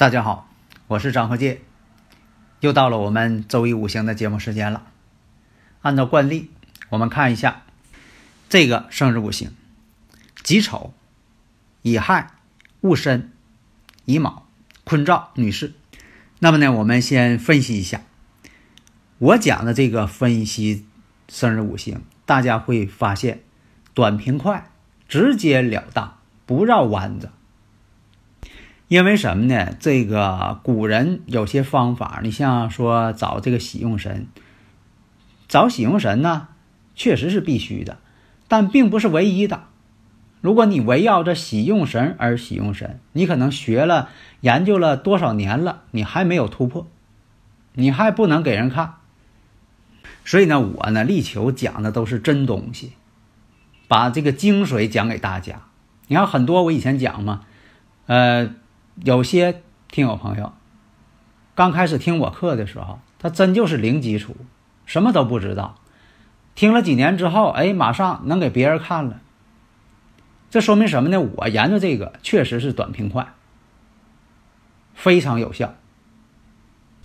大家好，我是张和介，又到了我们周一五行的节目时间了。按照惯例，我们看一下这个生日五行：己丑、乙亥、戊申、乙卯、坤兆。女士，那么呢，我们先分析一下。我讲的这个分析生日五行，大家会发现短平快，直截了当，不绕弯子。因为什么呢？这个古人有些方法，你像说找这个喜用神，找喜用神呢，确实是必须的，但并不是唯一的。如果你围绕着喜用神而喜用神，你可能学了研究了多少年了，你还没有突破，你还不能给人看。所以呢，我呢力求讲的都是真东西，把这个精髓讲给大家。你看很多我以前讲嘛，呃。有些听友朋友刚开始听我课的时候，他真就是零基础，什么都不知道。听了几年之后，哎，马上能给别人看了。这说明什么呢？我研究这个确实是短平快，非常有效。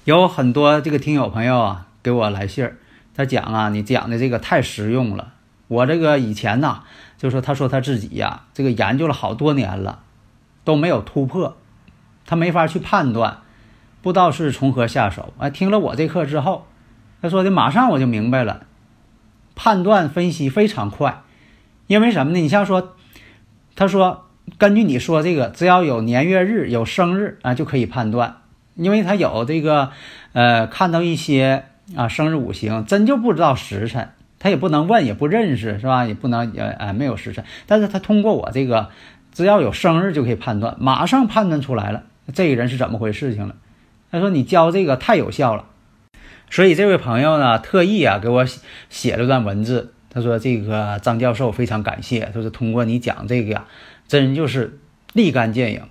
有很多这个听友朋友啊给我来信儿，他讲啊，你讲的这个太实用了。我这个以前呐，就说他说他自己呀，这个研究了好多年了，都没有突破。他没法去判断，不知道是从何下手。哎，听了我这课之后，他说的马上我就明白了，判断分析非常快。因为什么呢？你像说，他说根据你说这个，只要有年月日、有生日啊，就可以判断。因为他有这个，呃，看到一些啊生日五行，真就不知道时辰，他也不能问，也不认识，是吧？也不能呃呃没有时辰，但是他通过我这个，只要有生日就可以判断，马上判断出来了。这个人是怎么回事情了？他说你教这个太有效了，所以这位朋友呢特意啊给我写了段文字。他说这个张教授非常感谢，他说通过你讲这个呀，真就是立竿见影，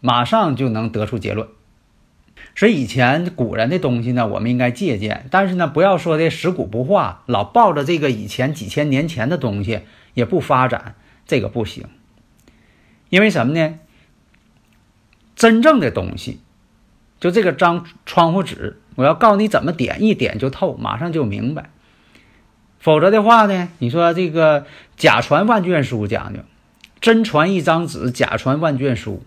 马上就能得出结论。所以以前古人的东西呢，我们应该借鉴，但是呢不要说的食古不化，老抱着这个以前几千年前的东西也不发展，这个不行。因为什么呢？真正的东西，就这个张窗户纸，我要告诉你怎么点，一点就透，马上就明白。否则的话呢，你说这个假传万卷书讲究，真传一张纸，假传万卷书。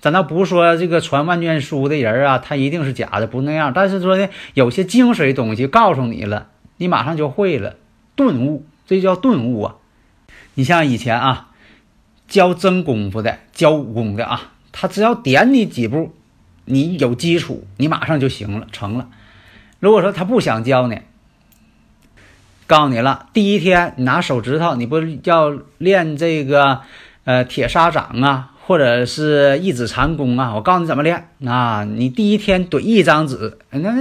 咱倒不是说这个传万卷书的人啊，他一定是假的，不那样。但是说呢，有些精髓东西告诉你了，你马上就会了，顿悟，这叫顿悟啊。你像以前啊，教真功夫的，教武功的啊。他只要点你几步，你有基础，你马上就行了，成了。如果说他不想教你，告诉你了，第一天你拿手指头，你不要练这个呃铁砂掌啊，或者是一指禅功啊？我告诉你怎么练啊？你第一天怼一张纸，那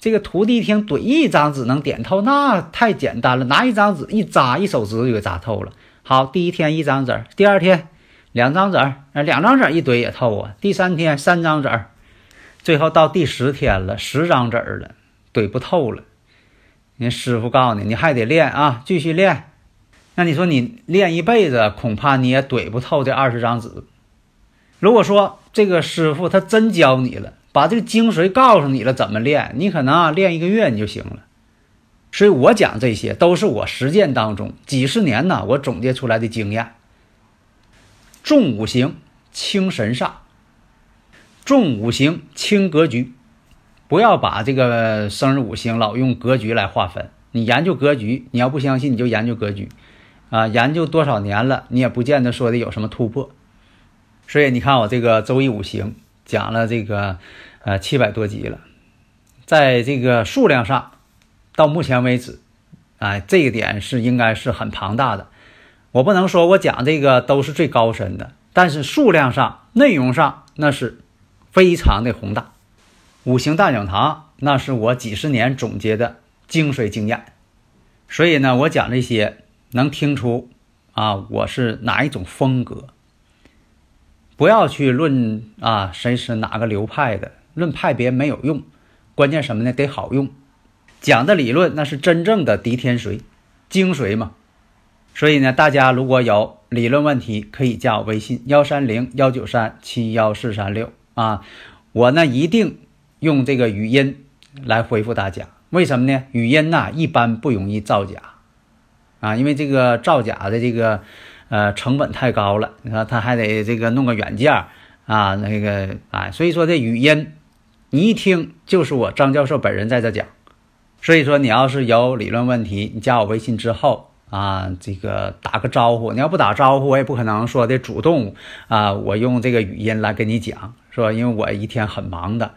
这个徒弟一听怼一张纸能点透，那太简单了，拿一张纸一扎，一手指头就给扎透了。好，第一天一张纸，第二天。两张纸儿，两张纸儿一怼也透啊。第三天三张纸儿，最后到第十天了，十张纸儿了，怼不透了。人师傅告诉你，你还得练啊，继续练。那你说你练一辈子，恐怕你也怼不透这二十张纸。如果说这个师傅他真教你了，把这个精髓告诉你了，怎么练，你可能啊练一个月你就行了。所以我讲这些都是我实践当中几十年呢，我总结出来的经验。重五行轻神煞，重五行轻格局，不要把这个生日五行老用格局来划分。你研究格局，你要不相信你就研究格局，啊，研究多少年了，你也不见得说的有什么突破。所以你看我这个周易五行讲了这个呃七百多集了，在这个数量上，到目前为止，哎，这一点是应该是很庞大的。我不能说我讲这个都是最高深的，但是数量上、内容上那是非常的宏大。五行大讲堂那是我几十年总结的精髓经验，所以呢，我讲这些能听出啊，我是哪一种风格。不要去论啊，谁是哪个流派的，论派别没有用，关键什么呢？得好用。讲的理论那是真正的滴天髓、精髓嘛。所以呢，大家如果有理论问题，可以加我微信幺三零幺九三七幺四三六啊，我呢一定用这个语音来回复大家。为什么呢？语音呐一般不容易造假啊，因为这个造假的这个呃成本太高了，你看他还得这个弄个软件啊，那个啊，所以说这语音你一听就是我张教授本人在这讲。所以说你要是有理论问题，你加我微信之后。啊，这个打个招呼，你要不打招呼，我也不可能说的主动啊。我用这个语音来跟你讲，是吧？因为我一天很忙的，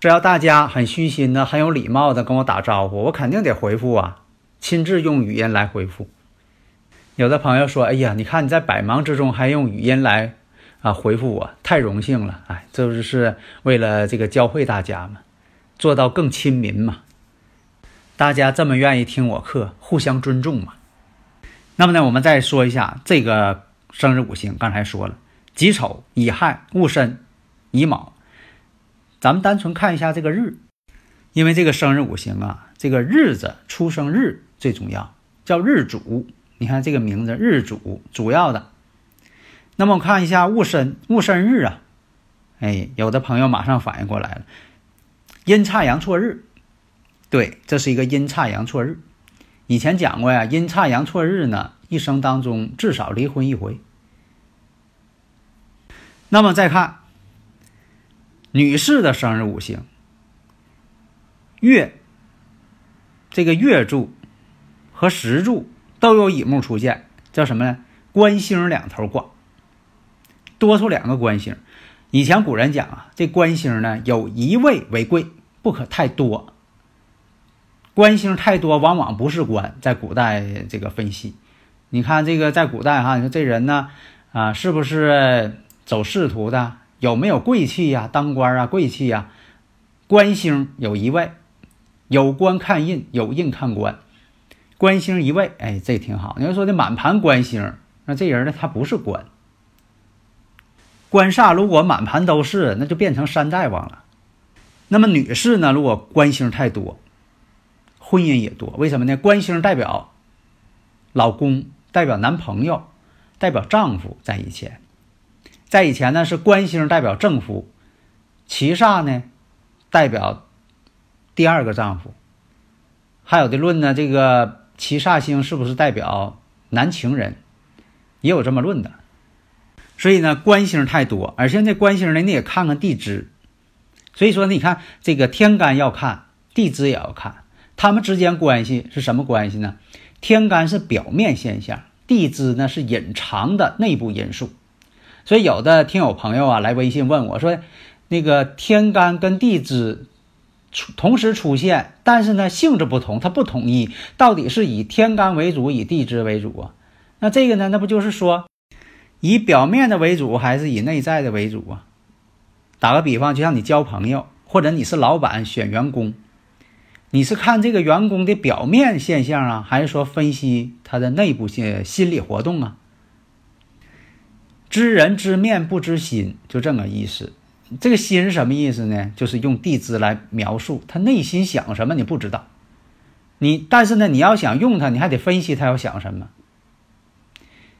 只要大家很虚心的、很有礼貌的跟我打招呼，我肯定得回复啊，亲自用语音来回复。有的朋友说：“哎呀，你看你在百忙之中还用语音来啊回复我，太荣幸了。”哎，这就是为了这个教会大家嘛，做到更亲民嘛。大家这么愿意听我课，互相尊重嘛。那么呢，我们再说一下这个生日五行。刚才说了，己丑、乙亥、戊申、乙卯。咱们单纯看一下这个日，因为这个生日五行啊，这个日子出生日最重要，叫日主。你看这个名字，日主主要的。那么我看一下戊申，戊申日啊，哎，有的朋友马上反应过来了，阴差阳错日。对，这是一个阴差阳错日。以前讲过呀，阴差阳错日呢，一生当中至少离婚一回。那么再看女士的生日五行，月这个月柱和时柱都有乙木出现，叫什么呢？官星两头挂，多出两个官星。以前古人讲啊，这官星呢有一位为贵，不可太多。官星太多，往往不是官。在古代这个分析，你看这个在古代哈，你说这人呢，啊，是不是走仕途的？有没有贵气呀？当官啊，贵气呀？官星有一位，有官看印，有印看官。官星一位，哎，这挺好。你要说这满盘官星，那这人呢，他不是官。官煞如果满盘都是，那就变成山大王了。那么女士呢，如果官星太多。婚姻也多，为什么呢？官星代表老公，代表男朋友，代表丈夫。在以前，在以前呢是官星代表正夫，七煞呢代表第二个丈夫。还有的论呢，这个七煞星是不是代表男情人？也有这么论的。所以呢，官星太多，而且这官星呢，你也看看地支。所以说，你看这个天干要看，地支也要看。他们之间关系是什么关系呢？天干是表面现象，地支呢是隐藏的内部因素。所以有的听友朋友啊来微信问我说，那个天干跟地支出同时出现，但是呢性质不同，它不统一，到底是以天干为主，以地支为主啊？那这个呢，那不就是说以表面的为主，还是以内在的为主啊？打个比方，就像你交朋友，或者你是老板选员工。你是看这个员工的表面现象啊，还是说分析他的内部心心理活动啊？知人知面不知心，就这么意思。这个心是什么意思呢？就是用地支来描述他内心想什么，你不知道。你但是呢，你要想用它，你还得分析他要想什么。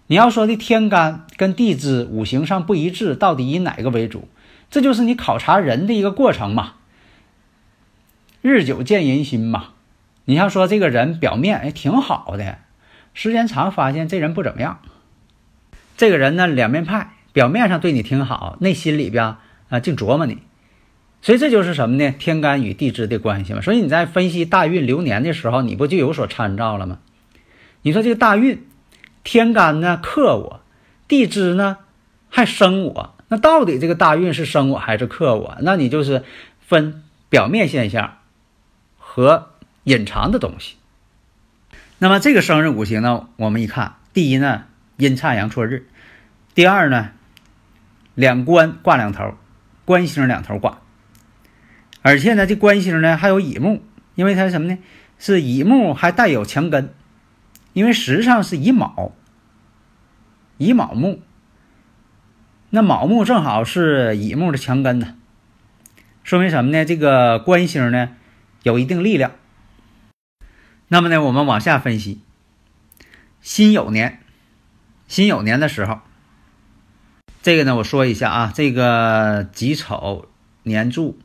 你要说的天干跟地支五行上不一致，到底以哪个为主？这就是你考察人的一个过程嘛。日久见人心嘛，你像说这个人表面哎挺好的，时间长发现这人不怎么样。这个人呢两面派，表面上对你挺好，内心里边啊净琢磨你。所以这就是什么呢？天干与地支的关系嘛。所以你在分析大运流年的时候，你不就有所参照了吗？你说这个大运，天干呢克我，地支呢还生我，那到底这个大运是生我还是克我？那你就是分表面现象。和隐藏的东西。那么这个生日五行呢，我们一看，第一呢，阴差阳错日；第二呢，两官挂两头，官星两头挂。而且呢，这官星呢还有乙木，因为它什么呢？是乙木还带有强根，因为实际上是乙卯，乙卯木。那卯木正好是乙木的强根呢，说明什么呢？这个官星呢有一定力量。那么呢，我们往下分析，辛酉年，辛酉年的时候，这个呢我说一下啊，这个己丑年柱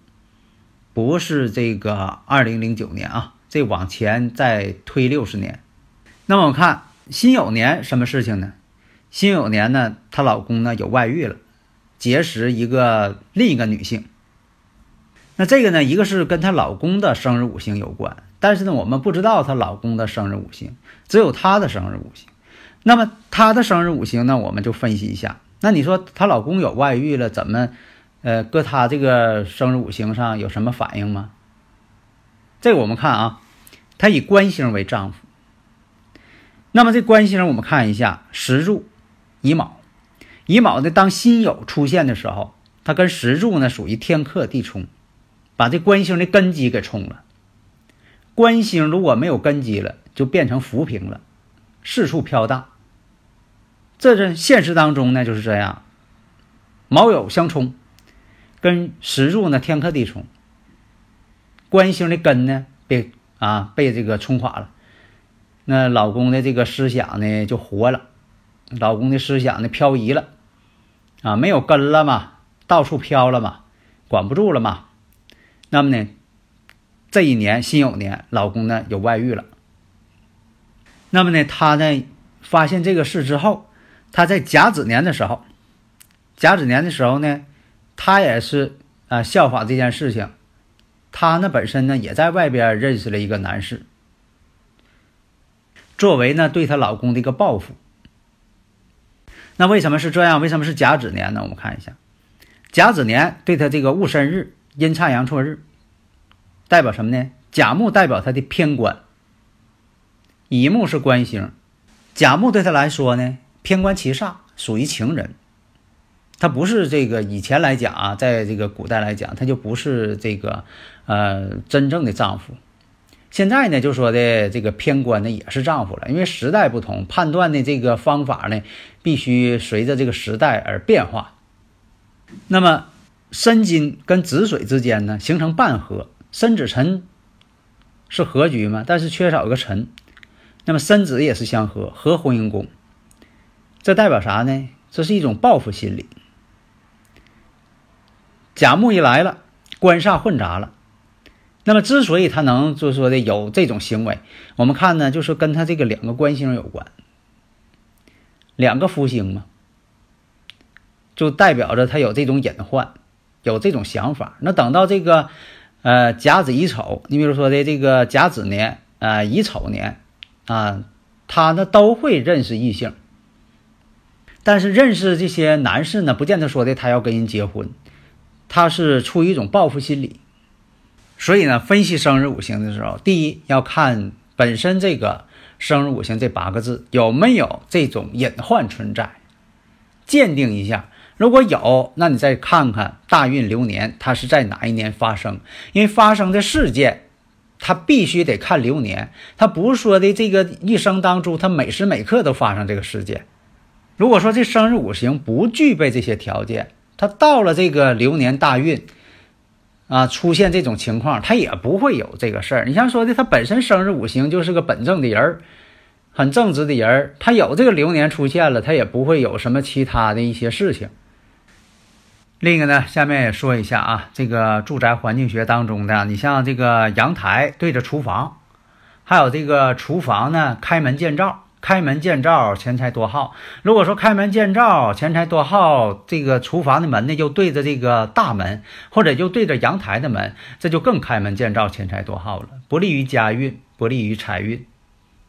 不是这个二零零九年啊，这往前再推六十年。那么我看辛酉年什么事情呢？辛酉年呢，她老公呢有外遇了，结识一个另一个女性。那这个呢，一个是跟她老公的生日五行有关，但是呢，我们不知道她老公的生日五行，只有她的生日五行。那么她的生日五行呢，我们就分析一下。那你说她老公有外遇了，怎么，呃，搁她这个生日五行上有什么反应吗？这我们看啊，她以官星为丈夫。那么这官星我们看一下石柱。乙卯，乙卯呢，当辛酉出现的时候，它跟石柱呢属于天克地冲，把这官星的根基给冲了。官星如果没有根基了，就变成浮萍了，四处飘荡。这是现实当中呢就是这样，卯酉相冲，跟石柱呢天克地冲，官星的根呢被啊被这个冲垮了，那老公的这个思想呢就活了。老公的思想呢漂移了，啊，没有根了嘛，到处飘了嘛，管不住了嘛。那么呢，这一年辛酉年，老公呢有外遇了。那么呢，他呢发现这个事之后，他在甲子年的时候，甲子年的时候呢，他也是啊效仿这件事情，他呢本身呢也在外边认识了一个男士，作为呢对她老公的一个报复。那为什么是这样？为什么是甲子年呢？我们看一下，甲子年对他这个戊申日、阴差阳错日，代表什么呢？甲木代表他的偏官，乙木是官星，甲木对他来说呢，偏官七煞，属于情人。他不是这个以前来讲啊，在这个古代来讲，他就不是这个呃真正的丈夫。现在呢，就说的这个偏官呢也是丈夫了，因为时代不同，判断的这个方法呢必须随着这个时代而变化。那么申金跟子水之间呢形成半合，申子辰是合局嘛，但是缺少个辰，那么申子也是相合，合婚姻宫，这代表啥呢？这是一种报复心理。甲木一来了，官煞混杂了。那么，之所以他能就是说的有这种行为，我们看呢，就是跟他这个两个官星有关，两个福星嘛，就代表着他有这种隐患，有这种想法。那等到这个呃甲子乙丑，你比如说的这个甲子年啊乙丑年啊，他呢都会认识异性，但是认识这些男士呢，不见得说的他要跟人结婚，他是出于一种报复心理。所以呢，分析生日五行的时候，第一要看本身这个生日五行这八个字有没有这种隐患存在，鉴定一下。如果有，那你再看看大运流年它是在哪一年发生，因为发生的事件，它必须得看流年，它不是说的这个一生当中它每时每刻都发生这个事件。如果说这生日五行不具备这些条件，它到了这个流年大运。啊，出现这种情况，他也不会有这个事儿。你像说的，他本身生日五行就是个本正的人儿，很正直的人儿，他有这个流年出现了，他也不会有什么其他的一些事情。另一个呢，下面也说一下啊，这个住宅环境学当中的，你像这个阳台对着厨房，还有这个厨房呢开门见灶。开门见灶，钱财多耗。如果说开门见灶，钱财多耗，这个厨房的门呢就对着这个大门，或者就对着阳台的门，这就更开门见灶，钱财多耗了，不利于家运，不利于财运。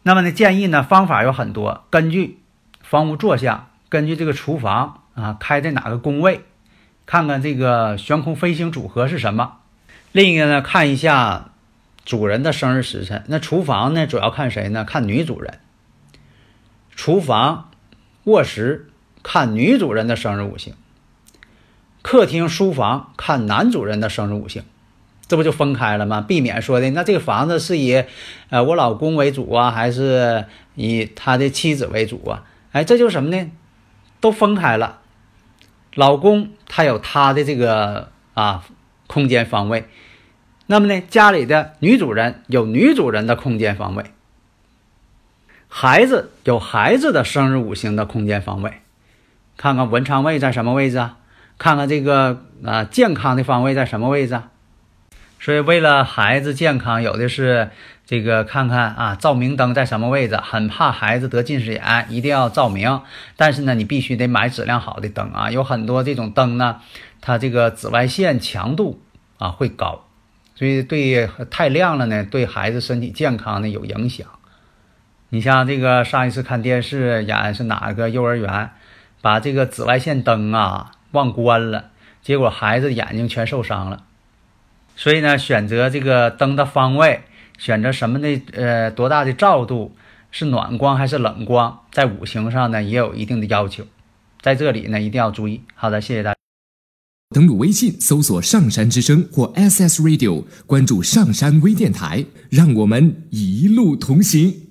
那么呢，建议呢方法有很多，根据房屋坐向，根据这个厨房啊开在哪个宫位，看看这个悬空飞行组合是什么。另一个呢，看一下主人的生日时辰。那厨房呢，主要看谁呢？看女主人。厨房、卧室看女主人的生日五行。客厅、书房看男主人的生日五行。这不就分开了吗？避免说的那这个房子是以，呃，我老公为主啊，还是以他的妻子为主啊？哎，这就是什么呢？都分开了。老公他有他的这个啊空间方位，那么呢，家里的女主人有女主人的空间方位，孩子有孩子的生日五行的空间方位。看看文昌位在什么位置啊？看看这个啊健康的方位在什么位置啊？所以，为了孩子健康，有的是这个看看啊，照明灯在什么位置？很怕孩子得近视眼，一定要照明。但是呢，你必须得买质量好的灯啊。有很多这种灯呢，它这个紫外线强度啊会高，所以对太亮了呢，对孩子身体健康呢有影响。你像这个上一次看电视演是哪个幼儿园，把这个紫外线灯啊忘关了，结果孩子眼睛全受伤了。所以呢，选择这个灯的方位，选择什么的呃多大的照度，是暖光还是冷光，在五行上呢也有一定的要求，在这里呢一定要注意。好的，谢谢大家。登录微信搜索“上山之声”或 SS Radio，关注上山微电台，让我们一路同行。